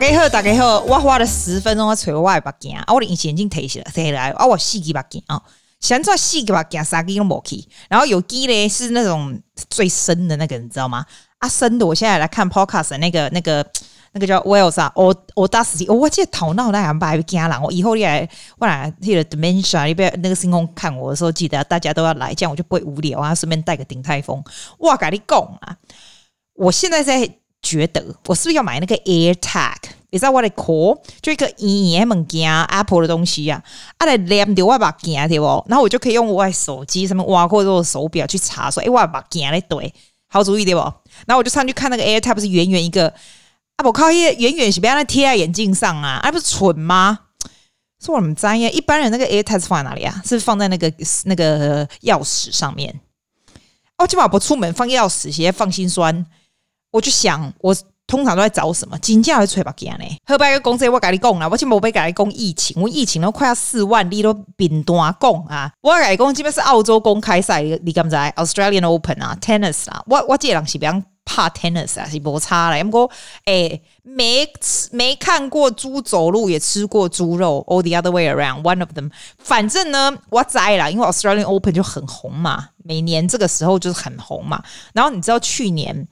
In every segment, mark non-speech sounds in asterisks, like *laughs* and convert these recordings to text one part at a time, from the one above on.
家好，大家好，我花了十分钟我找我的目镜，啊，我的隐形眼镜提起来，提起来，啊，我四支目镜啊，现在四支目镜三个都没去，然后有机嘞是那种最深的那个，你知道吗？啊，深的，我现在来看 podcast 那个那个那个叫 Wells 啊，我我打死我记得头脑那样把惊人，我以后你来我来那个 Dementia 你不要那个星空看我的时候，记得大家都要来，这样我就不会无聊啊，顺便带个鼎泰丰，哇，跟你讲啊，我现在在。觉得我是不是要买那个 AirTag？你知道我的壳就一个隐形物件 Apple 的东西呀，啊，来连着我把件对不？然后我就可以用我的手机上面挖或者我手表去查说，哎，我把件来对，好主意对不？然后我就上去看那个 AirTag，不是圆圆一个啊，我靠，一圆圆是不要那贴在眼镜上啊，啊，不是蠢吗？说我们专业，一般人那个 AirTag 放在哪里啊？是放在那个那个钥匙上面？哦，今晚不出门放钥匙，直接放心酸。我就想，我通常都在找什么？金价会吹把件呢？后边个公司我跟你讲啦，我今没被跟你讲疫情，我疫情都快要四万例都饼端讲啊！我跟你讲，基本是澳洲公开赛，你敢不知？Australian Open 啊，Tennis 啊，我我这人是比较怕 Tennis 啊，是无差嘞。不过诶，没没看过猪走路，也吃过猪肉，All the other way around，one of them。反正呢，我知啦，因为 Australian Open 就很红嘛，每年这个时候就是很红嘛。然后你知道去年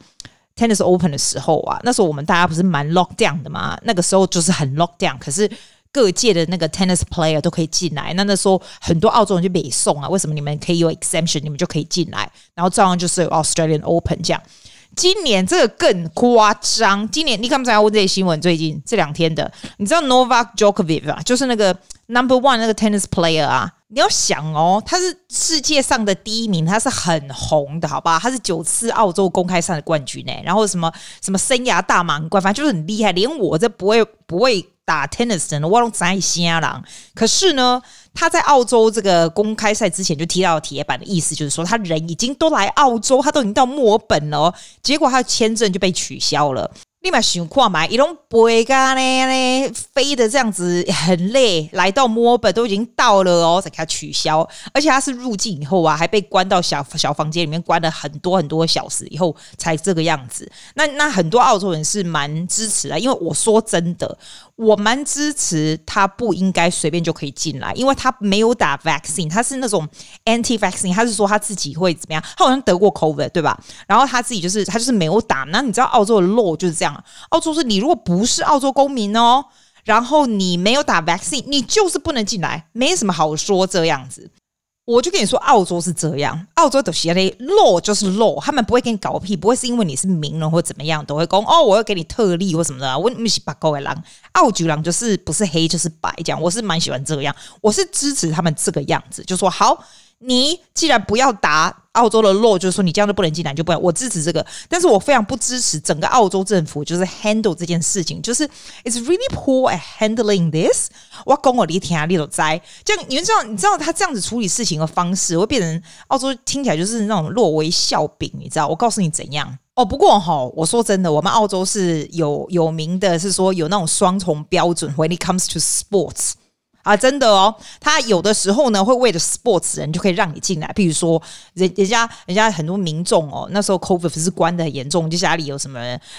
？Tennis Open 的时候啊，那时候我们大家不是蛮 lock down 的嘛？那个时候就是很 lock down，可是各界的那个 tennis player 都可以进来。那那时候很多澳洲人就北送啊，为什么你们可以有 exemption，你们就可以进来？然后照样就是有 Australian Open 这样。今年这个更夸张，今年你看不看我这些新闻？最近这两天的，你知道 Novak Djokovic 啊，就是那个 Number One 那个 tennis player 啊。你要想哦，他是世界上的第一名，他是很红的，好吧？他是九次澳洲公开赛的冠军呢，然后什么什么生涯大满贯，反正就是很厉害。连我这不会不会打 tennis 的，我都在瞎了。可是呢，他在澳洲这个公开赛之前就踢到铁板的意思，就是说他人已经都来澳洲，他都已经到墨尔本了，结果他的签证就被取消了。立马想看嘛，一种背干呢，飞的这样子很累，来到墨尔本都已经到了哦，才给他取消。而且他是入境以后啊，还被关到小小房间里面，关了很多很多小时以后才这个样子。那那很多澳洲人是蛮支持的，因为我说真的，我蛮支持他不应该随便就可以进来，因为他没有打 vaccine，他是那种 anti vaccine，他是说他自己会怎么样？他好像得过 COVID 对吧？然后他自己就是他就是没有打。那你知道澳洲的 law 就是这样。澳洲是你如果不是澳洲公民哦，然后你没有打 vaccine，你就是不能进来，没什么好说这样子。我就跟你说，澳洲是这样，澳洲的些嘞 law 就是 law，他们不会给你搞屁，不会是因为你是名人或怎么样都会讲哦，我要给你特例或什么的。我不是八狗的狼，澳洲狼就是不是黑就是白这样，我是蛮喜欢这样，我是支持他们这个样子，就说好。你既然不要打澳洲的 law，就是说你这样就不能进来，就不能。我支持这个，但是我非常不支持整个澳洲政府就是 handle 这件事情，就是 it's really poor at handling this。我跟我离天啊，你都栽。这样你们知道，你知道他这样子处理事情的方式，会变成澳洲听起来就是那种落为笑柄，你知道？我告诉你怎样哦。不过哈，我说真的，我们澳洲是有有名的是说有那种双重标准，when it comes to sports。啊，真的哦，他有的时候呢会为了 sports 人就可以让你进来，譬如说人人家人家很多民众哦，那时候 COVID 是关得很严重，就家里有什么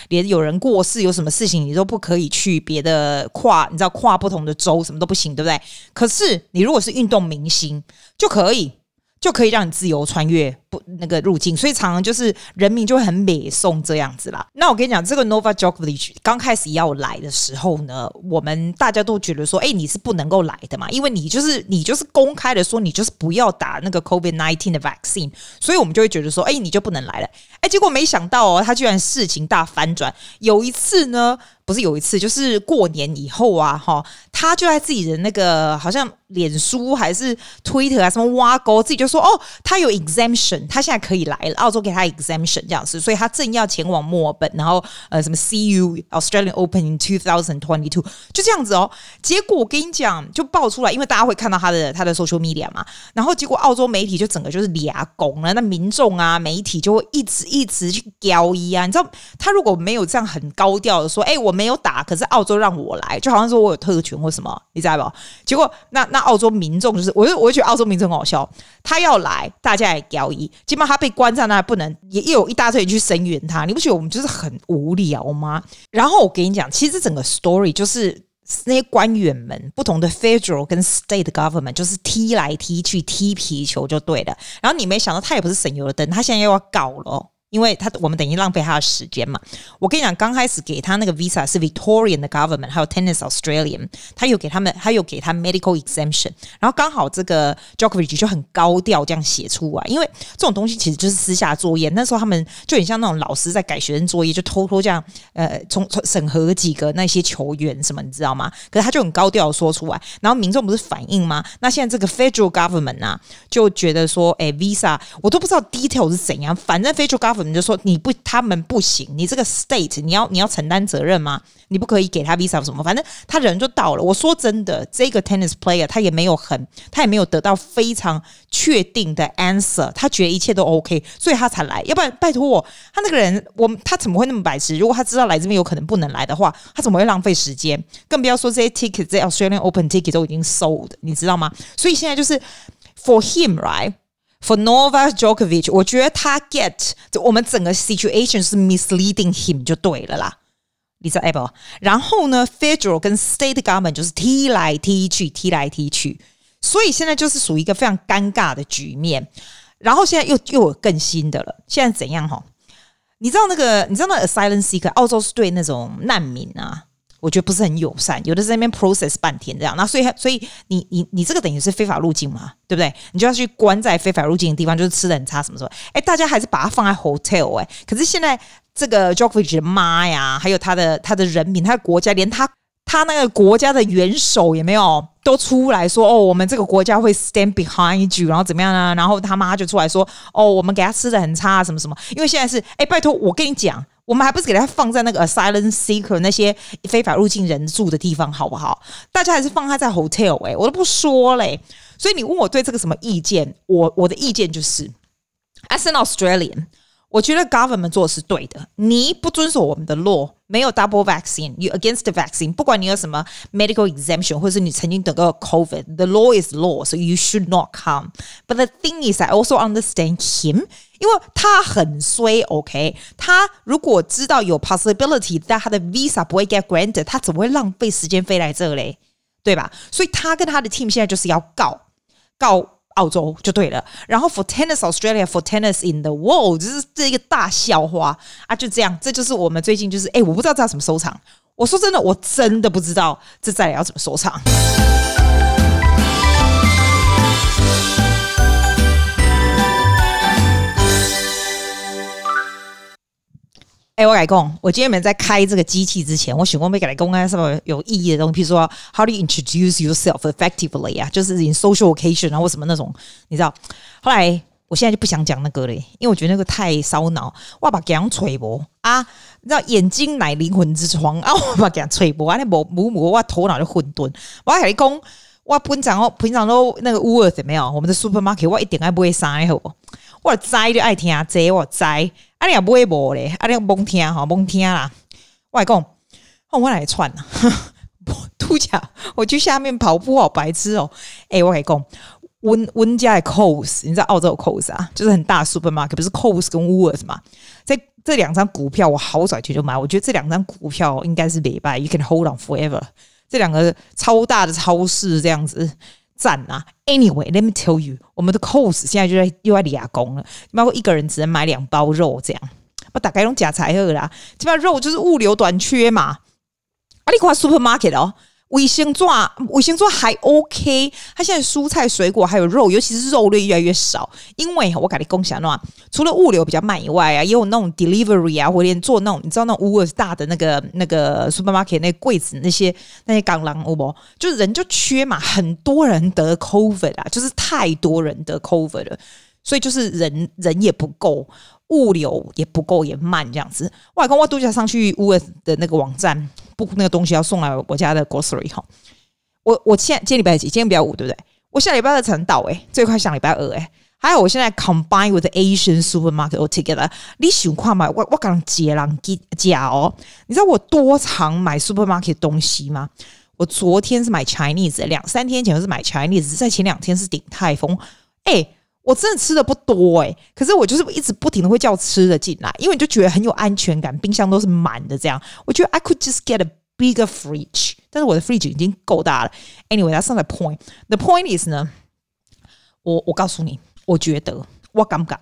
连有人过世有什么事情你都不可以去别的跨，你知道跨不同的州什么都不行，对不对？可是你如果是运动明星就可以。就可以让你自由穿越不那个入境，所以常常就是人民就会很美送这样子啦。那我跟你讲，这个 Nova Djokovic 刚开始要来的时候呢，我们大家都觉得说，哎，你是不能够来的嘛，因为你就是你就是公开的说你就是不要打那个 COVID-19 的 vaccine，所以我们就会觉得说，哎，你就不能来了。哎，结果没想到哦，他居然事情大反转。有一次呢。不是有一次，就是过年以后啊，哈，他就在自己的那个好像脸书还是 Twitter 啊什么挖沟，自己就说哦，他有 exemption，他现在可以来了，澳洲给他 exemption 这样子，所以他正要前往墨尔本，然后呃什么 See you Australian Open in 2022，就这样子哦。结果我跟你讲，就爆出来，因为大家会看到他的他的 social media 嘛，然后结果澳洲媒体就整个就是俩拱了，那民众啊媒体就会一直一直去交易啊，你知道他如果没有这样很高调的说，哎我。没有打，可是澳洲让我来，就好像说我有特权或什么，你知道吧？结果那那澳洲民众就是，我就我就觉得澳洲民众很好笑，他要来，大家也交易；基本上他被关在那，不能也有一大堆人去声援他。你不觉得我们就是很无聊吗？然后我跟你讲，其实整个 story 就是那些官员们不同的 federal 跟 state government 就是踢来踢去踢皮球就对了。然后你没想到他也不是省油的灯，他现在又要搞了。因为他我们等于浪费他的时间嘛。我跟你讲，刚开始给他那个 visa 是 Victorian 的 government，还有 Tennis Australian，他有给他们，他有给他 medical exemption。然后刚好这个 j o k o v i c 就很高调这样写出来，因为这种东西其实就是私下作业。那时候他们就很像那种老师在改学生作业，就偷偷这样呃从从审核几个那些球员什么，你知道吗？可是他就很高调说出来，然后民众不是反应吗？那现在这个 federal government 啊，就觉得说，哎，visa 我都不知道 detail 是怎样，反正 federal government。你就说你不，他们不行，你这个 state 你要你要承担责任吗？你不可以给他 visa 什么？反正他人就到了。我说真的，这个 tennis player 他也没有很，他也没有得到非常确定的 answer，他觉得一切都 OK，所以他才来。要不然拜托我，他那个人，我他怎么会那么白痴？如果他知道来这边有可能不能来的话，他怎么会浪费时间？更不要说这些 ticket，这 Australian Open ticket 都已经 sold，你知道吗？所以现在就是 for him right。For Novak Djokovic，我觉得他 get 我们整个 situation 是 misleading him 就对了啦，你知道不？然后呢，Federal 跟 State Government 就是踢来踢去，踢来踢去，所以现在就是属于一个非常尴尬的局面。然后现在又又有更新的了，现在怎样哈？你知道那个，你知道那个 Asylum Seeker，澳洲是对那种难民啊。我觉得不是很友善，有的在那边 process 半天这样，那所以所以你你你这个等于是非法入境嘛，对不对？你就要去关在非法入境的地方，就是吃的很差什么什么。哎，大家还是把它放在 hotel 哎。可是现在这个 j o k o v i c 的妈呀，还有他的他的人民，他的国家，连他他那个国家的元首也没有都出来说哦，我们这个国家会 stand behind you，然后怎么样呢？然后他妈就出来说哦，我们给他吃的很差什么什么。因为现在是哎，拜托我跟你讲。我们还不是给他放在那个 asylum seeker 那些非法入境人住的地方，好不好？大家还是放他在 hotel 哎、我都不说嘞。所以你问我对这个什么意见？我我的意见就是，as an Australian。我觉得 government 做的是对的。你不遵守我们的 law，没有 double vaccine，you against the vaccine。不管你有什么 medical exemption，或者是你曾经得过 COVID，the law is law，so you should not come。But the thing is, I also understand him，因为他很衰。OK，他如果知道有 possibility，但他的 visa 不会 get granted，他怎么会浪费时间飞来这嘞？对吧？所以他跟他的 team 现在就是要告告。 澳洲就对了，然后 for tennis Australia for tennis in the world，就是这一个大笑话啊，就这样，这就是我们最近就是哎，我不知道这要怎么收场。我说真的，我真的不知道这再来要怎么收场。哎，我改讲，我今天没在开这个机器之前，我选过没给来公开什么有意义的东西，比如说 How do you introduce yourself effectively 啊，就是 in social occasion 啊，或什么那种，你知道？后来我现在就不想讲那个了，因为我觉得那个太烧脑。我把讲吹波啊，你知道眼睛乃灵魂之窗啊，我把讲吹波啊，那某某某我头脑就混沌。我还讲我平常哦，平常都那个 Worth 没有，我们的 supermarket 我一点爱不会塞好，我栽就爱听啊，这我栽。啊，你也不会播嘞，啊，你甭听哈，甭听啦。我来讲，我来串啊，*laughs* 度假，我去下面跑步，好白痴哦。诶、我来讲，温温家的 Coles，你知道澳洲 Coles 啊，就是很大 supermarket，不是 Coles 跟 Woolworths 嘛？这这两张股票，我好早前就买，我觉得这两张股票应该是礼拜，You can hold on forever。这两个超大的超市这样子。赞啊！Anyway，let me tell you，我们的 cost 现在就在又在立功了，包括一个人只能买两包肉这样，不打开用假材料啦，这边肉就是物流短缺嘛。啊，你看 supermarket 哦。卫生纸，卫生纸还 OK。它现在蔬菜、水果还有肉，尤其是肉类越来越少。因为我跟你共享的话，除了物流比较慢以外啊，也有那种 delivery 啊，或者做那种你知道那种 worth 大的那个那个 supermarket 那柜子那些那些港狼，不，就是人就缺嘛，很多人得 COVID 啊，就是太多人得 COVID 了，所以就是人人也不够，物流也不够，也慢这样子。我还跟我度假上去 u 的那个网站。不，那个东西要送来我家的 grocery 哈。我我现在今天礼拜几？今天礼拜五对不对？我下礼拜二才能到诶，最快下礼拜二诶。还有我现在 combine with the Asian supermarket altogether。你想看吗？我我刚接了假哦。你知道我多常买 supermarket 东西吗？我昨天是买 Chinese，两三天前是买 Chinese，在前两天是顶泰丰。诶，我真的吃的不多哎、可是我就是一直不停的会叫吃的进来，因为你就觉得很有安全感，冰箱都是满的这样。我觉得 I could just get a bigger fridge，但是我的 fridge 已经够大了。Anyway，that's not the point. The point is 呢，我我告诉你，我觉得我敢不敢？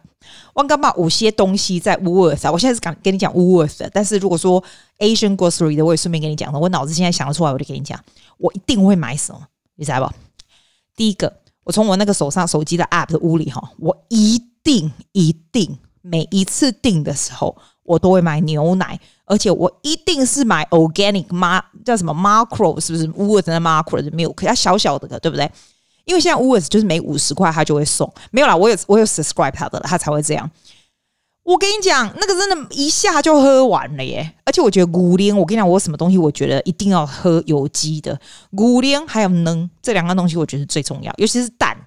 我敢把有些东西在 Woolworth，啊，我现在是敢跟你讲 Worth 的，但是如果说 Asian grocery 的，我也顺便跟你讲了。我脑子现在想得出来，我就跟你讲，我一定会买什么，你知道不？第一个，我从我那个手上手机的 App 的屋里哈，我一定一定每一次订的时候，我都会买牛奶，而且我一定是买 Organic 妈叫什么 Macro 是不是 w o r d 的 Macro 的 Milk，它小小的，对不对？因为现在 Woods 就是每五十块它就会送，没有啦，我有我有 subscribe 它的，它才会这样。我跟你讲，那个真的，一下就喝完了耶！而且我觉得牛奶，我跟你讲，我什么东西我觉得一定要喝有机的牛奶，还有能这两个东西，我觉得最重要，尤其是蛋，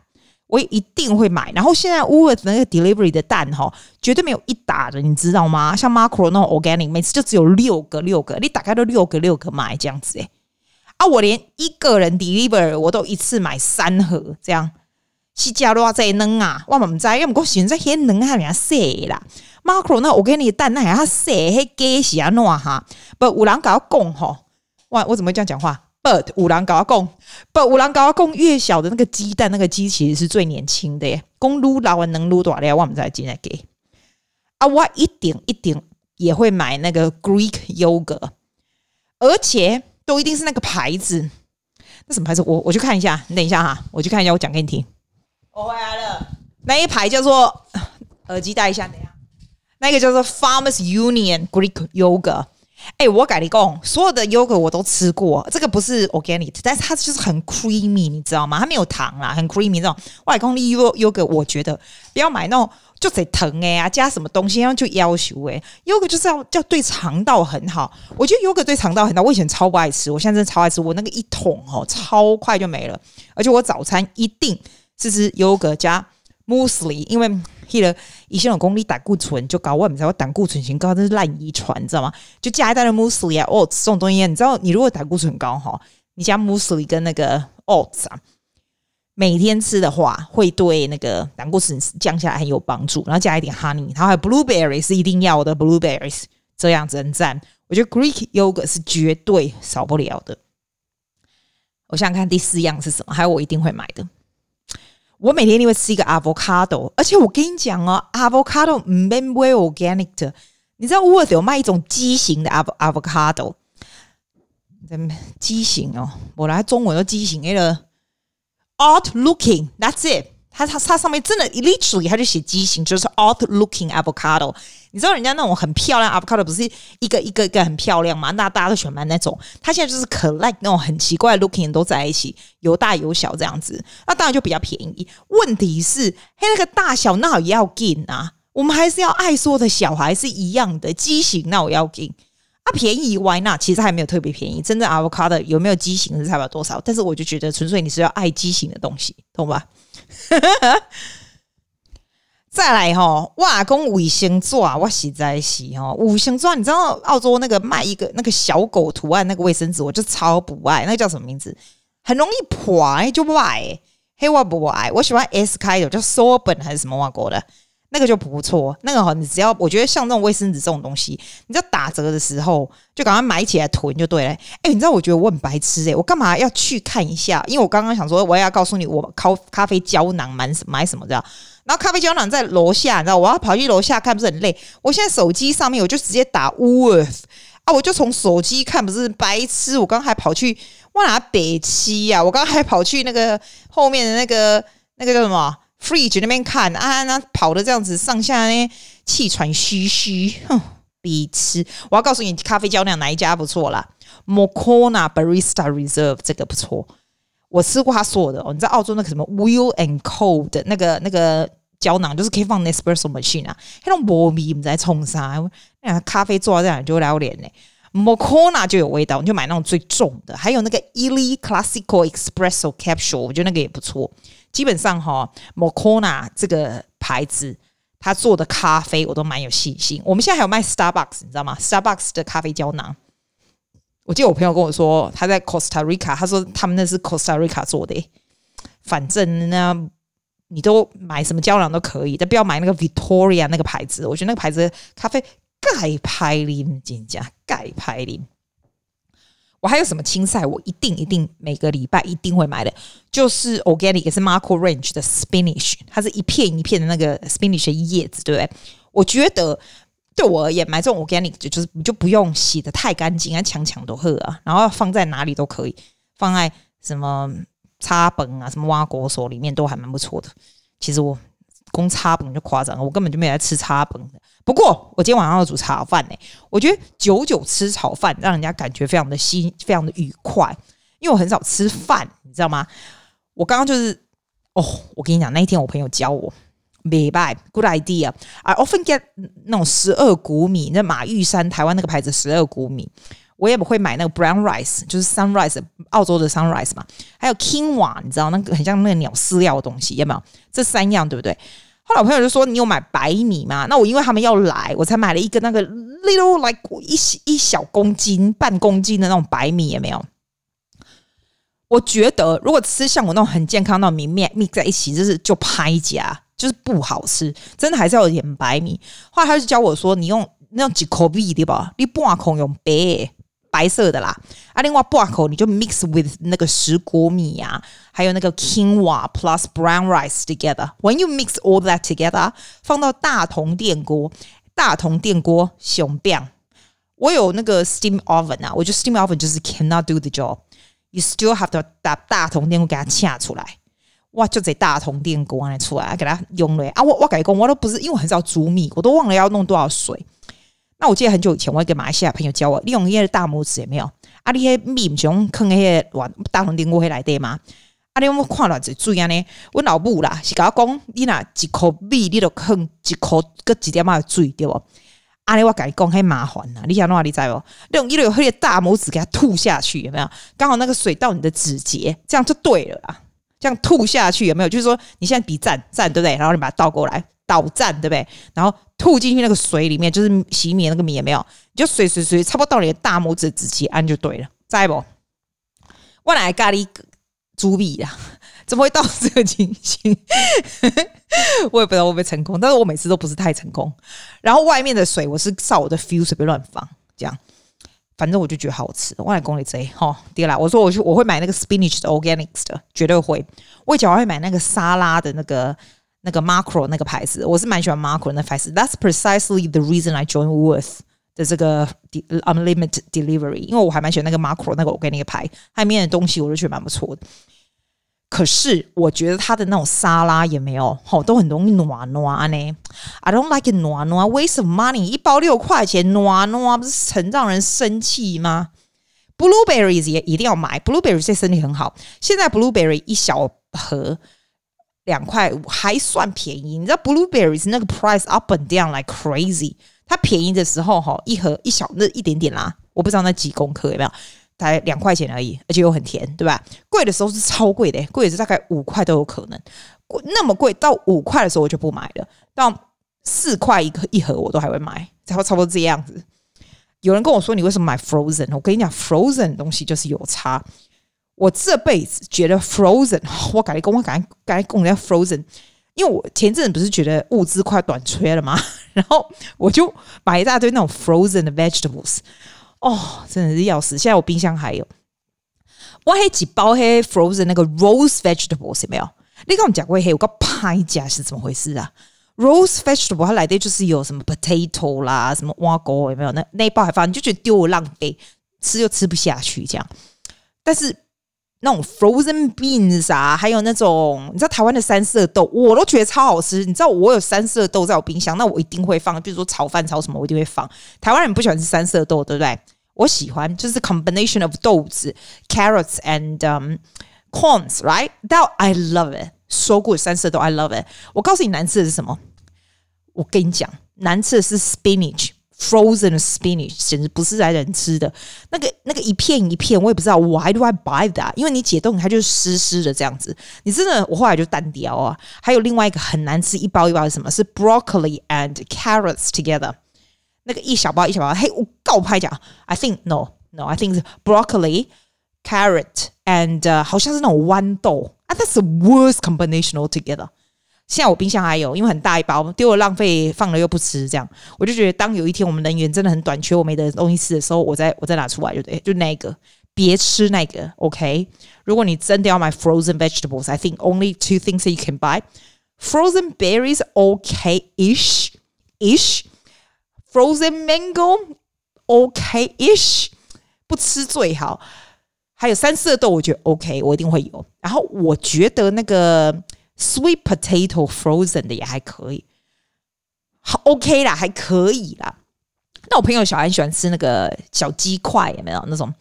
我也一定会买。然后现在乌尔那个 delivery 的蛋哈，绝对没有一打的，你知道吗？像 Macro 那种 organic，每次就只有六个六个，你打开都六个六个买这样子诶。啊！我连一个人 delivery 我都一次买三盒，这样是加多少在扔啊？我们在，因为我现在先扔下面写啦。Macro 那我给你蛋，那还要写还给是安怎哈？不，有人跟我讲吼，哇！我怎么会这样讲话？But 有人跟我讲，But 有人跟我讲，越小的那个鸡蛋，那个鸡其实是最年轻的耶。公撸老完能撸多少？我们再进来给啊！我一点一点也会买那个 Greek yogurt，而且。都一定是那个牌子，那什么牌子？我我去看一下，你等一下哈，我去看一下，我讲给你听。我回来了，那一排叫做 *laughs* 耳机戴一下，等一下，那个叫做 Farmers Union Greek Yogurt。哎，我跟你讲，所有的 yogurt 我都吃过，这个不是 organic，但是它就是很 creamy，你知道吗？它没有糖啦，很 creamy 这种外公的 yogurt，我觉得不要买那种。就得疼哎呀，加什么东西，然后就要求哎，yogurt 就是要要对肠道很好。我觉得 yogurt 对肠道很好，我以前超不爱吃，我现在真的超爱吃。我那个一桶哦，超快就没了。而且我早餐一定是 yogurt 加 muesli，因为迄个以前有功力胆固醇就高，我也不知道我胆固醇型高，这是烂遗传，你知道吗？就加一袋的 muesli 啊，oats 这种东西，你知道，你如果胆固醇高哈，你加 muesli 跟那个 oats 啊。每天吃的话，会对那个胆固醇降下来很有帮助。然后加一点 honey，然后还有 blueberry 是一定要的，blueberries 这样子很赞。我觉得 Greek yogurt 是绝对少不了的。我想想看第四样是什么，还有我一定会买的。我每天一定会吃一个 avocado，而且我跟你讲哦，avocado 唔免买 organic 的，你知道 Worth 有卖一种畸形的 avocado，畸形哦，我来中文都畸形那个。Odd looking, that's it 它。它它上面真的 literally 它就写畸形，就是 odd looking avocado。你知道人家那种很漂亮 avocado 不是一个一个一个很漂亮吗？那大家都喜欢买那种。它现在就是 collect 那种很奇怪 looking 都在一起，有大有小这样子。那当然就比较便宜。问题是，嘿，那个大小那也要紧啊。我们还是要爱说的小孩是一样的畸形，那我要紧。啊，便宜 Why not？其实还没有特别便宜。真正 avocado 有没有畸形是差不了多少？但是我就觉得纯粹你是要爱畸形的东西，懂吧？哈 *laughs* 哈再来哈，哇，公卫生纸啊，我实在是哈，五行钻，你知道澳洲那个卖一个那个小狗图案那个卫生纸，我就超不爱。那叫什么名字？很容易破，就不爱。嘿，我不爱，我喜欢 S 开头，叫 Sorbent 还是什么外国的？那个就不错，那个哈，你只要我觉得像这种卫生纸这种东西，你知道打折的时候就赶快买起来囤就对了。哎，你知道我觉得我很白痴哎，我干嘛要去看一下？因为我刚刚想说我要告诉你我咖咖啡胶囊买什买什么这样，然后咖啡胶囊在楼下，你知道我要跑去楼下看不是很累？我现在手机上面我就直接打 worth 啊，我就从手机看不是白痴？我刚刚还跑去我哪北七呀？我刚刚还跑去那个后面的那个那个叫什么？Fridge 那边看啊，那跑的这样子上下呢，气喘吁吁，哼，必吃。我要告诉你，咖啡胶囊哪一家不错啦？Moccona Barista Reserve 这个不错，我吃过他说的哦。你在澳洲那个什么 Will and Co 的那个那个胶囊，就是可以放 Nespresso machine 啊，那种磨米你在冲啥？那咖啡做到这样就会撩脸呢。Moccona 就有味道，你就买那种最重的。还有那个 Illy Classical Espresso Capsule，我觉得那个也不错。基本上哈，Moccona 这个牌子，他做的咖啡我都蛮有信心。我们现在还有卖 Starbucks，你知道吗？Starbucks 的咖啡胶囊，我记得我朋友跟我说，他在 Costa Rica，他说他们那是 Costa Rica 做的。反正呢，你都买什么胶囊都可以，但不要买那个 Victoria 那个牌子。我觉得那个牌子咖啡钙拍林，真假钙拍林。我还有什么青菜？我一定一定每个礼拜一定会买的，就是 organic 也是 Marco Range 的 spinach，它是一片一片的那个 spinach 的叶子，对不对？我觉得对我而言，买这种 organic 就是你就不用洗得太干净啊，强强都喝啊，然后放在哪里都可以，放在什么插本啊，什么挖果所里面都还蛮不错的。其实我。公差本就夸张了，我根本就没有在吃插本。不过我今天晚上要煮炒饭呢，我觉得久久吃炒饭，让人家感觉非常的新，非常的愉快。因为我很少吃饭，你知道吗？我刚刚就是哦，我跟你讲，那一天我朋友教我 baby good idea。I often get 那种十二谷米，那马玉山台湾那个牌子十二谷米，我也不会买那个 brown rice，就是 sunrise 澳洲的 sunrise 嘛，还有 quinoa，你知道那个很像那个鸟饲料的东西，有没有？这三样对不对？后来我朋友就说：“你有买白米吗？”那我因为他们要来，我才买了一个那个 little like 一一小公斤、半公斤的那种白米，有没有？我觉得如果吃像我那种很健康那种米面 mix 在一起，就是就拍夹，就是不好吃。真的还是要有点白米。后来他就教我说：“你用那种几口米对吧？你半孔用白。”白色的啦，啊，另外半口你就 mix with 那个石谷米呀，还有那个 quinoa plus brown rice together。When you mix all that together，放到大同电锅，大同电锅熊变。我有那个 steam oven 啊，我觉得 steam oven 就是 cannot do the job。You still have to 大大同电锅给它掐出来。哇，就这大同电锅拿出来给它用了啊！我我改工，我都不是，因为很少煮米，我都忘了要弄多少水。那我记得很久以前，我一个马来西亚朋友教我利用一些大拇指有没有？啊，你些米不用坑那些碗大红电锅会来对吗？啊，你有没有看了这注意啊？呢，我老母啦是甲我讲，你拿一口米，你都坑一口搁几点嘛水对不？啊，你我甲你讲很麻烦呐，你想弄哪里在不？用一个黑大拇指给它吐下去有没有？刚好那个水到你的指节，这样就对了啦。这样吐下去有没有？就是说你现在比赞赞对不对？然后你把它倒过来。倒站对不对？然后吐进去那个水里面，就是洗米那个米也没有，你就水水水，差不多到你的大拇指指节按就对了，在不？我来咖喱猪鼻呀，*laughs* 怎么会到这个情形？*laughs* 我也不知道会不会成功，但是我每次都不是太成功。然后外面的水我是照我的 feel 随便乱放，这样，反正我就觉得好吃。我来公里贼哈，第二啦，我说我去我会买那个 spinach 的 organics 的，绝对会。我以前我会买那个沙拉的那个。那个 Macro 那个牌子，我是蛮喜欢 Macro 那牌子。That's precisely the reason I join Worth 的这个 unlimited delivery，因为我还蛮喜欢那个 Macro 那个我给你个牌，它里面的东西我都觉得蛮不错的。可是我觉得它的那种沙拉也没有，好都很容易暖暖呢。I don't like it 暖暖，waste of money，一包六块钱，暖暖不是很让人生气吗？Blueberries 也一定要买，Blueberries 对身体很好。现在 Blueberry 一小盒。两块五还算便宜，你知道 blueberries 那个 price up and down like crazy。它便宜的时候哈，一盒一小那一点点啦，我不知道那几公克有没有，才两块钱而已，而且又很甜，对吧？贵的时候是超贵的，贵的是大概五块都有可能。那么贵到五块的时候我就不买了，到四块一个一盒我都还会买，然后差不多这样子。有人跟我说你为什么买 frozen？我跟你讲，frozen 东西就是有差。我这辈子觉得 Frozen，*laughs* 我赶紧跟我赶紧赶紧跟人家 Frozen，因为我前阵子不是觉得物资快短缺了吗？*laughs* 然后我就买一大堆那种 Frozen 的 vegetables，哦，真的是要死！现在我冰箱还有，我还几包黑 Frozen 那个 Rose vegetables 有没有？你跟我们讲过黑，我个拍价是怎么回事啊？Rose vegetable 它来的就是有什么 potato 啦，什么挖沟有没有？那那一包还放，你就觉得丢我浪费，吃又吃不下去这样，但是。那种 frozen beans 啊，还有那种你知道台湾的三色豆，我都觉得超好吃。你知道我有三色豆在我冰箱，那我一定会放。比如说炒饭炒什么，我一定会放。台湾人不喜欢吃三色豆，对不对？我喜欢，就是 combination of 豆子，carrots and corns，right？That I love it. So good，三色豆 I love it。我告诉你难吃的是什么？我跟你讲，难吃的是 spinach。Frozen spinach 简直不是来人吃的，那个那个一片一片，我也不知道 Why do I buy that？因为你解冻它就是湿湿的这样子。你真的，我后来就单挑啊。还有另外一个很难吃，一包一包是什么？是 broccoli and carrots together。那个一小包一小包，嘿，我告拍讲，I think no no，I think 是 broccoli carrot and、uh, 好像是那种豌豆啊。That's the worst combination altogether。 现在我冰箱还有，因为很大一包，丢了浪费，放了又不吃，这样我就觉得，当有一天我们能源真的很短缺，我没得东西吃的时候，我再我再拿出来就对，就那个，别吃那个，OK。如果你真的要买 frozen vegetables，I think only two things that you can buy: frozen berries, OK-ish, ish, frozen mango, OK-ish，不吃最好。还有三色豆，我觉得 OK，我一定会有。然后我觉得那个 sweet potato frozen 的也还可以，好 OK 啦，还可以啦。那我朋友小孩喜欢吃那个小鸡块，有没有那种？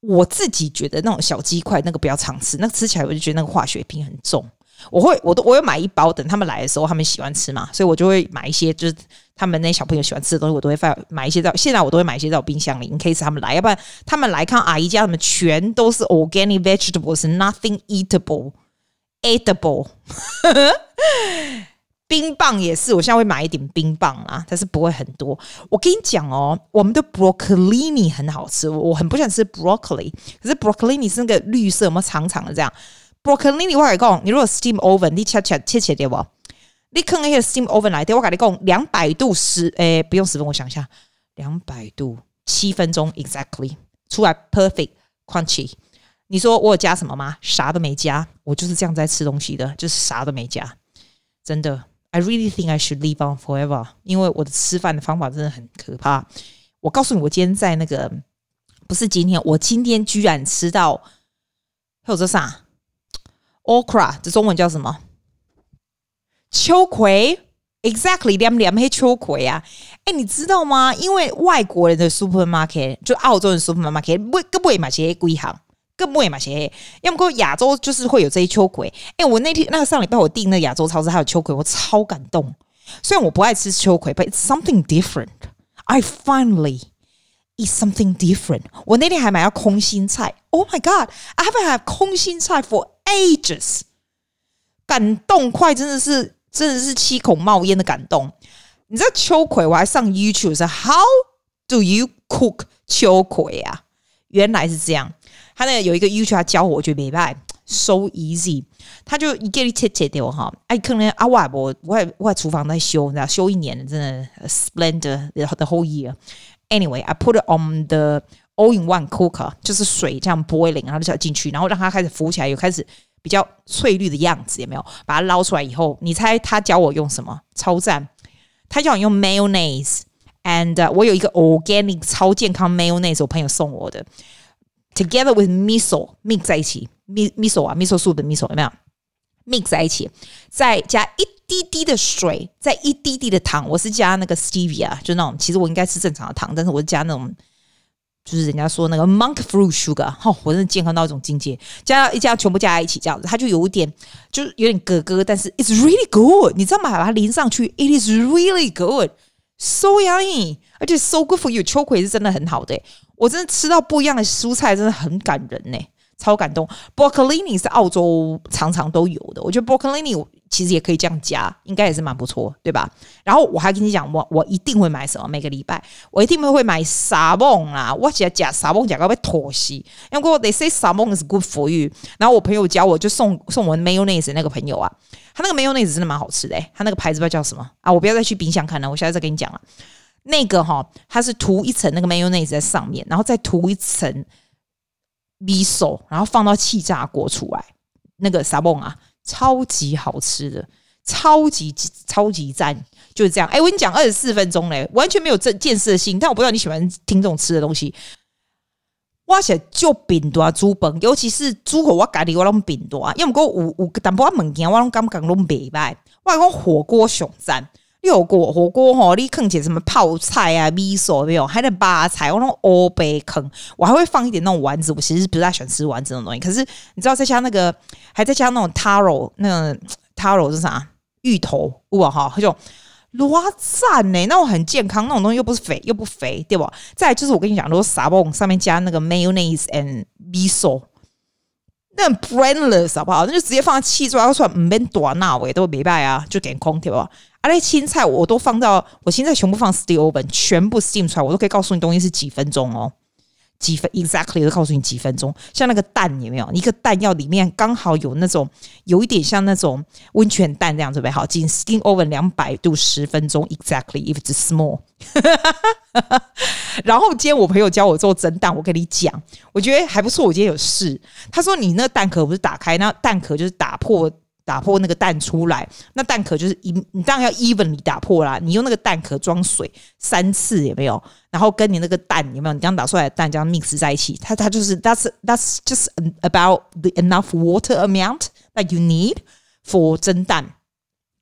我自己觉得那种小鸡块那个不要常吃，那吃起来我就觉得那个化学品很重。我会，我都我有买一包，等他们来的时候，他们喜欢吃嘛，所以我就会买一些，就是他们那小朋友喜欢吃的东西，我都会放买一些在。现在我都会买一些在我冰箱里，in case 他们来，要不然他们来看阿姨家，他们全都是 organic vegetables，nothing eatable Edible，。*laughs* 冰棒也是，我现在会买一点冰棒啦，但是不会很多。我跟你讲哦，我们的 broccolini 很好吃，我很不喜欢吃 broccoli，可是 broccolini 是那个绿色，有没有长长的这样？Broccoli，我跟你讲，你如果 steam oven，你切切切切对不？你放那个 steam oven 来，我跟你讲，两百度十，诶，不用十分，我想一下，两百度七分钟，exactly 出来 perfect crunchy。你说我有加什么吗？啥都没加，我就是这样在吃东西的，就是啥都没加。真的，I really think I should live on forever，因为我的吃饭的方法真的很可怕。我告诉你，我今天在那个，不是今天，我今天居然吃到，还有这啥？Okra，这中文叫什么？秋葵，exactly，凉凉黑秋葵啊！哎，你知道吗？因为外国人的 supermarket，就澳洲的 supermarket，不根本买些贵行，根本买些。要么过亚洲就是会有这些秋葵。哎，我那天那个上礼拜我订那个亚洲超市还有秋葵，我超感动。虽然我不爱吃秋葵，but it's something different. I finally eat something different. 我那天还买了空心菜。Oh my god！I haven't had 空心菜 for ages，感动快真的是真的是七孔冒烟的感动。你知道秋葵，我还上 YouTube 说 How do you cook 秋葵啊？原来是这样。他那有一个 YouTube 教我，我觉得没办法，so easy。他就一个一切切掉哈。哎，可能啊，我我我我厨房在修，你知道修一年真的 splendor the whole year。Anyway，I put it on the all-in-one cooker 就是水这样 boiling，然后就要进去，然后让它开始浮起来，有开始比较翠绿的样子，有没有？把它捞出来以后，你猜他教我用什么？超赞！他叫我用 mayonnaise，and、我有一个 organic 超健康 mayonnaise，我朋友送我的，together with miso mix 在一起，miso 啊，miso soup 的 miso 有没有？mix 在一起，再加一滴滴的水，再一滴滴的糖，我是加那个 stevia，就那种，其实我应该吃正常的糖，但是我是加那种。就是人家说那个 monk fruit sugar，哦，我真的健康到一种境界，加一加全部加在一起这样子，它就有点，就是有点咯咯，但是 it's really good，你知道吗？把它淋上去，it is really good，so yummy，而且 so good for you。秋葵是真的很好的，我真的吃到不一样的蔬菜，真的很感人呢，超感动。Broccolini 是澳洲常常都有的，我觉得 Broccolini。其实也可以这样加，应该也是蛮不错，对吧？然后我还跟你讲，我我一定会买什么？每个礼拜我一定会会买沙梦啦。我只要加沙梦，加到被妥协。因为 they say 沙梦 is good for you。然后我朋友教我就送送我 mayonnaise 那个朋友啊，他那个 mayonnaise 真的蛮好吃的，他那个牌子不知道叫什么啊？我不要再去冰箱看了，我现在再跟你讲了。那个哈，它是涂一层那个 mayonnaise 在上面，然后再涂一层 miso，然后放到气炸锅出来，那个沙梦啊。超级好吃的，超级超级赞，就是这样。哎，我跟你讲，二十四分钟嘞，完全没有正建设性。但我不知道你喜欢听这种吃的东西。哇塞，就饼多啊，猪本，尤其是猪口，我咖喱我拢饼多啊。因为我有有淡薄仔物件，我拢感觉拢袂歹。我讲火锅上赞，有过火锅吼，你囥起什么泡菜啊、米索没有？还得拔菜，我拢欧北坑，我还会放一点那种丸子。我其实不太喜欢吃丸子那种东西，可是你知道再加那个。还在加那种 taro，那个 taro 是啥？芋头哇哈，那种哇赞呢，那种很健康，那种东西又不是肥又不肥，对吧？再来就是我跟你讲，如果沙 bomb 上面加那个 mayonnaise and miso，那 brainless 好不好？那就直接放在气出来，出来唔免多那味都没败啊，就点空对吧？啊，那青菜我都放到我青菜全部放 steam oven，全部 steam 出来，我都可以告诉你东西是几分钟哦。几分，exactly 都告诉你几分钟。像那个蛋有没有？一个蛋要里面刚好有那种有一点像那种温泉蛋这样准备好，进 steam oven 两百度十分钟，exactly if it's small。*laughs* 然后今天我朋友教我做蒸蛋，我跟你讲，我觉得还不错。我今天有试，他说你那蛋壳不是打开，那蛋壳就是打破。打破那个蛋出来，那蛋壳就是一，你当然要 even 你打破啦。你用那个蛋壳装水三次有没有？然后跟你那个蛋有没有？你刚打出来的蛋这样 mix 在一起，它它就是 that's that's just about the enough water amount that you need for 蒸蛋。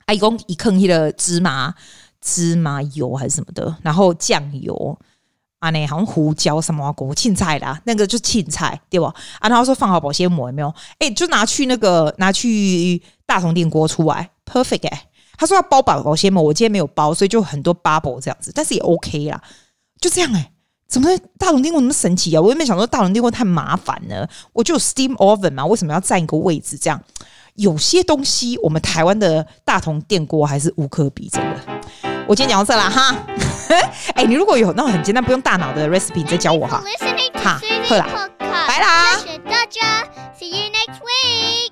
啊，一共一坑一的芝麻芝麻油还是什么的，然后酱油。啊，那好像胡椒什么果青菜啦，那个就是青菜对吧？啊，然后说放好保鲜膜有没有？哎、就拿去那个拿去大同电锅出来，perfect 哎、他说要包保保鲜膜，我今天没有包，所以就很多 bubble 这样子，但是也 OK 啦，就这样哎、怎么大同电锅那么神奇啊？我也没想说大同电锅太麻烦了，我就有 steam oven 嘛，为什么要占一个位置？这样有些东西我们台湾的大同电锅还是无可比真的。我今天讲到这了哈。诶 *laughs* 你如果有那种很简单不用大脑的 recipe 你再教我哈。好会了拜啦。谢谢大家 see you next week